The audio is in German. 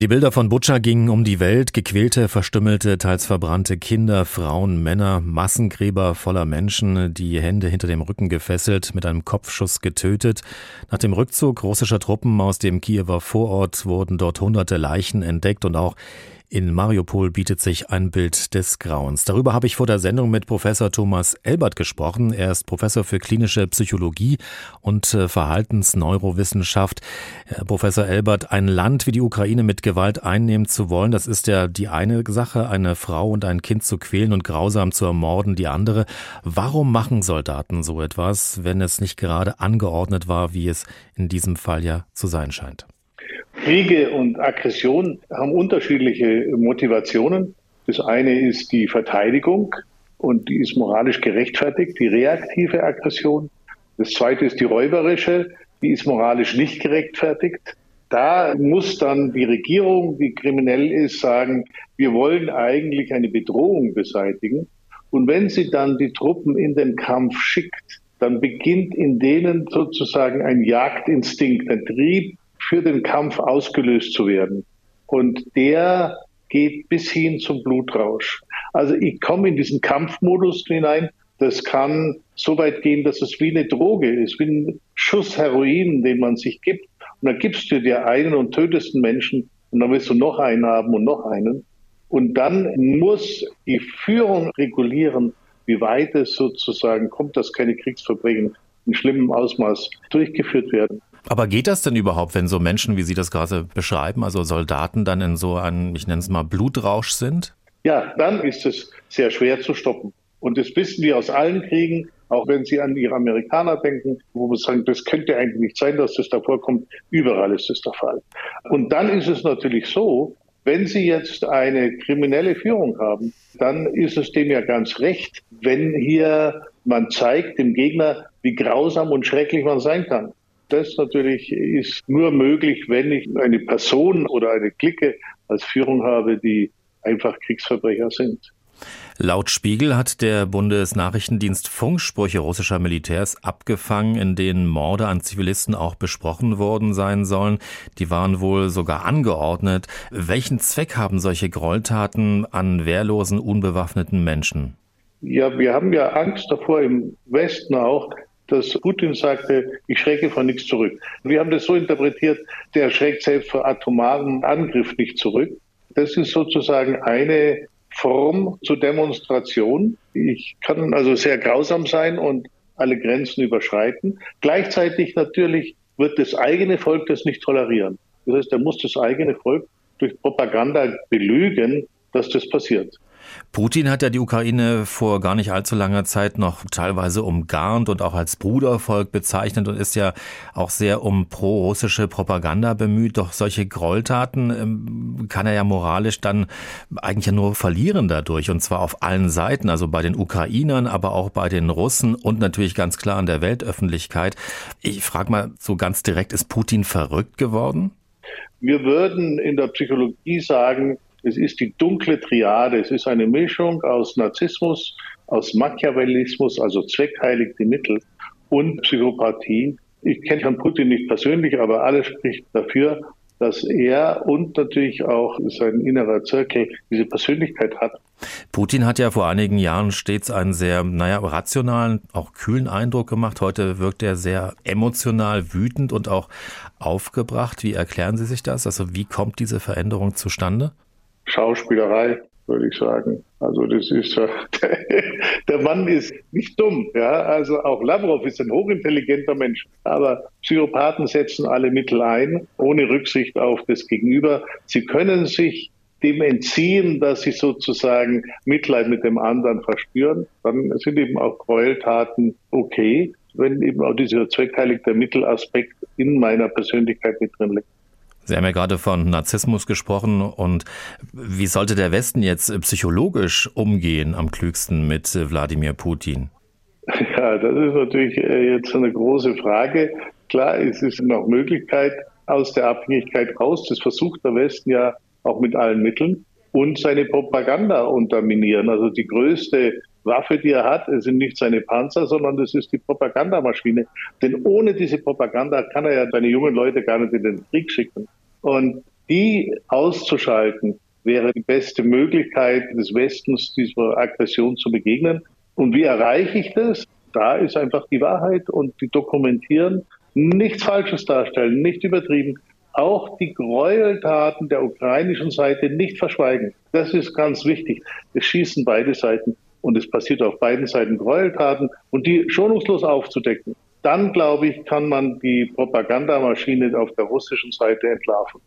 Die Bilder von Butscha gingen um die Welt, gequälte, verstümmelte, teils verbrannte Kinder, Frauen, Männer, Massengräber voller Menschen, die Hände hinter dem Rücken gefesselt, mit einem Kopfschuss getötet. Nach dem Rückzug russischer Truppen aus dem Kiewer Vorort wurden dort hunderte Leichen entdeckt und auch in Mariupol bietet sich ein Bild des Grauens. Darüber habe ich vor der Sendung mit Professor Thomas Elbert gesprochen. Er ist Professor für klinische Psychologie und äh, Verhaltensneurowissenschaft. Professor Elbert, ein Land wie die Ukraine mit Gewalt einnehmen zu wollen, das ist ja die eine Sache, eine Frau und ein Kind zu quälen und grausam zu ermorden, die andere. Warum machen Soldaten so etwas, wenn es nicht gerade angeordnet war, wie es in diesem Fall ja zu sein scheint? Kriege und Aggression haben unterschiedliche Motivationen. Das eine ist die Verteidigung und die ist moralisch gerechtfertigt, die reaktive Aggression. Das zweite ist die räuberische, die ist moralisch nicht gerechtfertigt. Da muss dann die Regierung, die kriminell ist, sagen, wir wollen eigentlich eine Bedrohung beseitigen. Und wenn sie dann die Truppen in den Kampf schickt, dann beginnt in denen sozusagen ein Jagdinstinkt, ein Trieb für den Kampf ausgelöst zu werden. Und der geht bis hin zum Blutrausch. Also ich komme in diesen Kampfmodus hinein. Das kann so weit gehen, dass es wie eine Droge ist, wie ein Schuss Heroin, den man sich gibt. Und dann gibst du dir einen und tötest einen Menschen und dann willst du noch einen haben und noch einen. Und dann muss die Führung regulieren, wie weit es sozusagen kommt, dass keine Kriegsverbrechen in schlimmem Ausmaß durchgeführt werden. Aber geht das denn überhaupt, wenn so Menschen, wie Sie das gerade beschreiben, also Soldaten dann in so einem, ich nenne es mal, Blutrausch sind? Ja, dann ist es sehr schwer zu stoppen. Und das wissen wir aus allen Kriegen, auch wenn Sie an Ihre Amerikaner denken, wo wir sagen, das könnte eigentlich nicht sein, dass das da vorkommt. Überall ist es der Fall. Und dann ist es natürlich so, wenn Sie jetzt eine kriminelle Führung haben, dann ist es dem ja ganz recht, wenn hier man zeigt dem Gegner, wie grausam und schrecklich man sein kann. Das natürlich ist nur möglich, wenn ich eine Person oder eine Clique als Führung habe, die einfach Kriegsverbrecher sind. Laut Spiegel hat der Bundesnachrichtendienst Funksprüche russischer Militärs abgefangen, in denen Morde an Zivilisten auch besprochen worden sein sollen. Die waren wohl sogar angeordnet. Welchen Zweck haben solche Gräueltaten an wehrlosen, unbewaffneten Menschen? Ja, wir haben ja Angst davor im Westen auch, dass Putin sagte, ich schrecke vor nichts zurück. Wir haben das so interpretiert, der schreckt selbst vor atomaren Angriff nicht zurück. Das ist sozusagen eine Form zur Demonstration. Ich kann also sehr grausam sein und alle Grenzen überschreiten. Gleichzeitig natürlich wird das eigene Volk das nicht tolerieren. Das heißt, er muss das eigene Volk durch Propaganda belügen, dass das passiert. Putin hat ja die Ukraine vor gar nicht allzu langer Zeit noch teilweise umgarnt und auch als Brudervolk bezeichnet und ist ja auch sehr um pro-russische Propaganda bemüht. Doch solche Gräueltaten ähm, kann er ja moralisch dann eigentlich ja nur verlieren dadurch und zwar auf allen Seiten, also bei den Ukrainern, aber auch bei den Russen und natürlich ganz klar an der Weltöffentlichkeit. Ich frage mal so ganz direkt, ist Putin verrückt geworden? Wir würden in der Psychologie sagen, es ist die dunkle Triade. Es ist eine Mischung aus Narzissmus, aus Machiavellismus, also zweckheiligte Mittel und Psychopathie. Ich kenne Herrn Putin nicht persönlich, aber alles spricht dafür, dass er und natürlich auch sein innerer Zirkel diese Persönlichkeit hat. Putin hat ja vor einigen Jahren stets einen sehr, naja, rationalen, auch kühlen Eindruck gemacht. Heute wirkt er sehr emotional, wütend und auch aufgebracht. Wie erklären Sie sich das? Also wie kommt diese Veränderung zustande? Schauspielerei, würde ich sagen. Also das ist der, der Mann ist nicht dumm, ja. Also auch Lavrov ist ein hochintelligenter Mensch, aber Psychopathen setzen alle Mittel ein, ohne Rücksicht auf das Gegenüber. Sie können sich dem entziehen, dass sie sozusagen Mitleid mit dem anderen verspüren, dann sind eben auch Gräueltaten okay, wenn eben auch dieser zweckheiligte Mittelaspekt in meiner Persönlichkeit mit drin liegt. Sie haben ja gerade von Narzissmus gesprochen und wie sollte der Westen jetzt psychologisch umgehen am klügsten mit Wladimir Putin? Ja, das ist natürlich äh, jetzt eine große Frage. Klar, es ist noch Möglichkeit aus der Abhängigkeit raus. Das versucht der Westen ja auch mit allen Mitteln und seine Propaganda unterminieren. Also die größte Waffe, die er hat, sind nicht seine Panzer, sondern das ist die Propagandamaschine. Denn ohne diese Propaganda kann er ja seine jungen Leute gar nicht in den Krieg schicken. Und Die auszuschalten, wäre die beste Möglichkeit des Westens, dieser Aggression zu begegnen. Und wie erreiche ich das? Da ist einfach die Wahrheit und die dokumentieren, nichts Falsches darstellen, nicht übertrieben, auch die Gräueltaten der ukrainischen Seite nicht verschweigen. Das ist ganz wichtig. Es schießen beide Seiten und es passiert auf beiden Seiten Gräueltaten und die schonungslos aufzudecken. Dann, glaube ich, kann man die Propagandamaschine auf der russischen Seite entlarven.